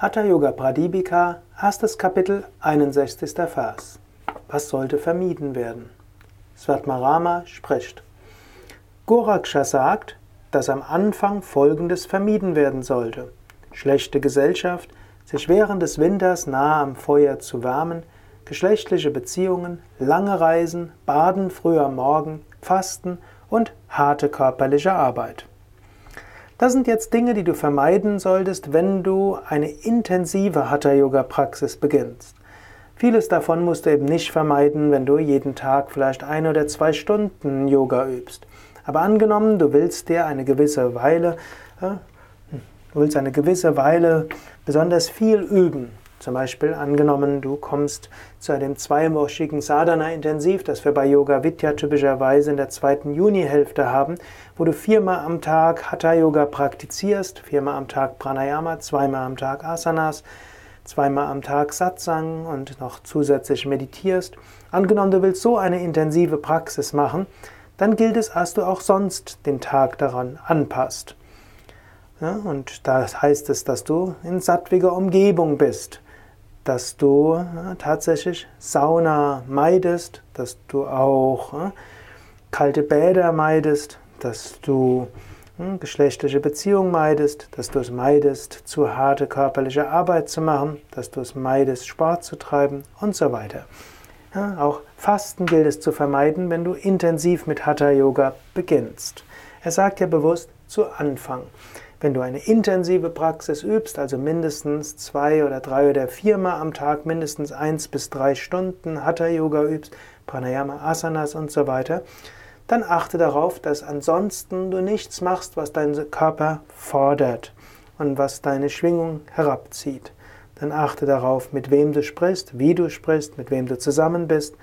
Hatha Yoga Pradipika, erstes Kapitel, 61. Vers. Was sollte vermieden werden? Svatmarama spricht. Goraksha sagt, dass am Anfang Folgendes vermieden werden sollte. Schlechte Gesellschaft, sich während des Winters nahe am Feuer zu wärmen, geschlechtliche Beziehungen, lange Reisen, Baden früh am Morgen, Fasten und harte körperliche Arbeit. Das sind jetzt Dinge, die du vermeiden solltest, wenn du eine intensive Hatha-Yoga-Praxis beginnst. Vieles davon musst du eben nicht vermeiden, wenn du jeden Tag vielleicht ein oder zwei Stunden Yoga übst. Aber angenommen, du willst dir eine gewisse Weile, äh, du willst eine gewisse Weile besonders viel üben, zum Beispiel angenommen, du kommst zu einem zweiwöchigen Sadhana-Intensiv, das wir bei Yoga Vidya typischerweise in der zweiten Junihälfte haben, wo du viermal am Tag Hatha-Yoga praktizierst, viermal am Tag Pranayama, zweimal am Tag Asanas, zweimal am Tag Satsang und noch zusätzlich meditierst. Angenommen, du willst so eine intensive Praxis machen, dann gilt es, dass du auch sonst den Tag daran anpasst. Ja, und da heißt es, dass du in sattwiger Umgebung bist dass du ja, tatsächlich Sauna meidest, dass du auch ja, kalte Bäder meidest, dass du ja, geschlechtliche Beziehungen meidest, dass du es meidest, zu harte körperliche Arbeit zu machen, dass du es meidest, Sport zu treiben und so weiter. auch Fasten gilt es zu vermeiden, wenn du intensiv mit Hatha Yoga beginnst. Er sagt ja bewusst zu Anfang. Wenn du eine intensive Praxis übst, also mindestens zwei oder drei oder viermal am Tag, mindestens eins bis drei Stunden Hatha Yoga übst, Pranayama, Asanas und so weiter, dann achte darauf, dass ansonsten du nichts machst, was dein Körper fordert und was deine Schwingung herabzieht. Dann achte darauf, mit wem du sprichst, wie du sprichst, mit wem du zusammen bist.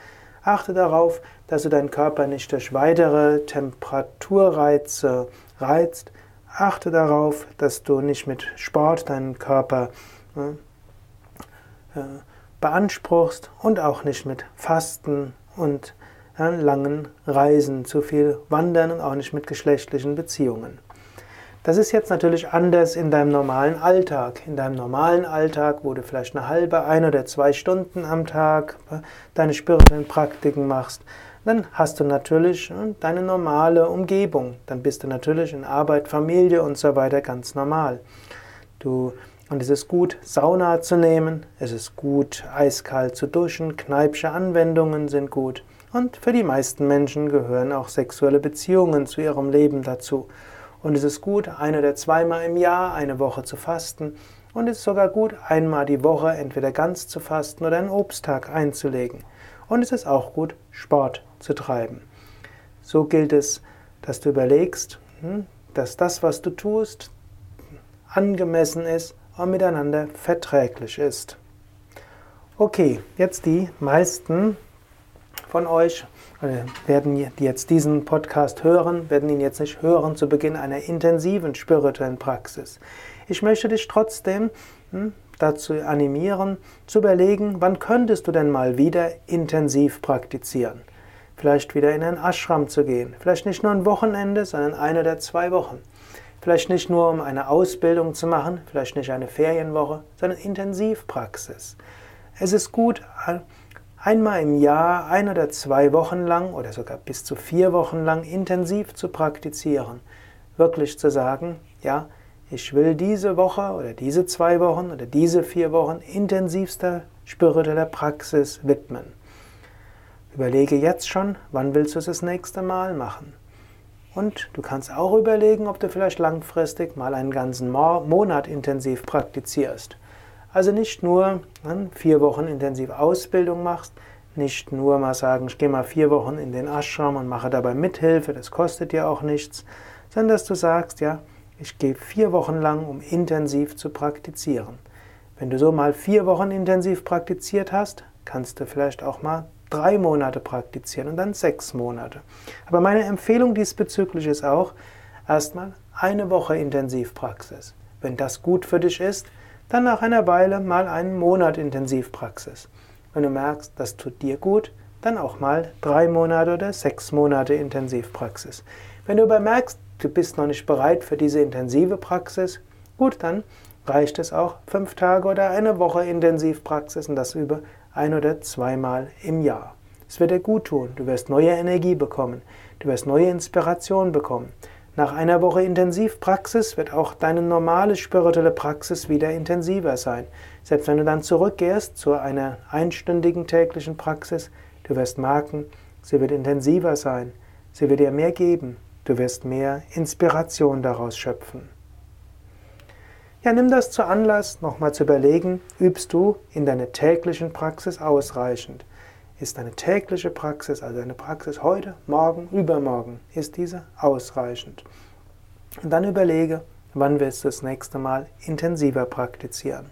Achte darauf, dass du deinen Körper nicht durch weitere Temperaturreize reizt, Achte darauf, dass du nicht mit Sport deinen Körper äh, beanspruchst und auch nicht mit Fasten und äh, langen Reisen, zu viel Wandern und auch nicht mit geschlechtlichen Beziehungen. Das ist jetzt natürlich anders in deinem normalen Alltag. In deinem normalen Alltag, wo du vielleicht eine halbe, ein oder zwei Stunden am Tag äh, deine spirituellen Praktiken machst, dann hast du natürlich hm, deine normale Umgebung. Dann bist du natürlich in Arbeit, Familie und so weiter ganz normal. Du, und es ist gut, Sauna zu nehmen, es ist gut, eiskalt zu duschen, kneipsche Anwendungen sind gut. Und für die meisten Menschen gehören auch sexuelle Beziehungen zu ihrem Leben dazu. Und es ist gut, ein oder zweimal im Jahr eine Woche zu fasten. Und es ist sogar gut, einmal die Woche entweder ganz zu fasten oder einen Obsttag einzulegen. Und es ist auch gut, Sport zu treiben. So gilt es, dass du überlegst, hm, dass das, was du tust, angemessen ist und miteinander verträglich ist. Okay, jetzt die meisten von euch werden, die jetzt diesen Podcast hören, werden ihn jetzt nicht hören zu Beginn einer intensiven spirituellen Praxis. Ich möchte dich trotzdem hm, dazu animieren, zu überlegen, wann könntest du denn mal wieder intensiv praktizieren. Vielleicht wieder in ein Ashram zu gehen. Vielleicht nicht nur ein Wochenende, sondern eine oder zwei Wochen. Vielleicht nicht nur, um eine Ausbildung zu machen, vielleicht nicht eine Ferienwoche, sondern Intensivpraxis. Es ist gut, einmal im Jahr, ein oder zwei Wochen lang oder sogar bis zu vier Wochen lang intensiv zu praktizieren. Wirklich zu sagen, ja, ich will diese Woche oder diese zwei Wochen oder diese vier Wochen intensivster spiritueller Praxis widmen. Überlege jetzt schon, wann willst du es das nächste Mal machen. Und du kannst auch überlegen, ob du vielleicht langfristig mal einen ganzen Monat intensiv praktizierst. Also nicht nur vier Wochen intensiv Ausbildung machst, nicht nur mal sagen, ich gehe mal vier Wochen in den Ashram und mache dabei Mithilfe, das kostet dir auch nichts, sondern dass du sagst, ja, ich gehe vier Wochen lang, um intensiv zu praktizieren. Wenn du so mal vier Wochen intensiv praktiziert hast, kannst du vielleicht auch mal drei Monate praktizieren und dann sechs Monate. Aber meine Empfehlung diesbezüglich ist auch, erstmal eine Woche Intensivpraxis. Wenn das gut für dich ist, dann nach einer Weile mal einen Monat Intensivpraxis. Wenn du merkst, das tut dir gut, dann auch mal drei Monate oder sechs Monate Intensivpraxis. Wenn du aber merkst, du bist noch nicht bereit für diese intensive Praxis, gut, dann reicht es auch fünf Tage oder eine Woche Intensivpraxis und das über ein oder zweimal im Jahr. Es wird dir gut tun. Du wirst neue Energie bekommen. Du wirst neue Inspiration bekommen. Nach einer Woche Intensivpraxis wird auch deine normale spirituelle Praxis wieder intensiver sein. Selbst wenn du dann zurückgehst zu einer einstündigen täglichen Praxis, du wirst merken, sie wird intensiver sein. Sie wird dir mehr geben. Du wirst mehr Inspiration daraus schöpfen. Ja, nimm das zu Anlass, nochmal zu überlegen, übst du in deiner täglichen Praxis ausreichend? Ist deine tägliche Praxis, also deine Praxis heute, morgen, übermorgen, ist diese ausreichend? Und dann überlege, wann wirst du das nächste Mal intensiver praktizieren.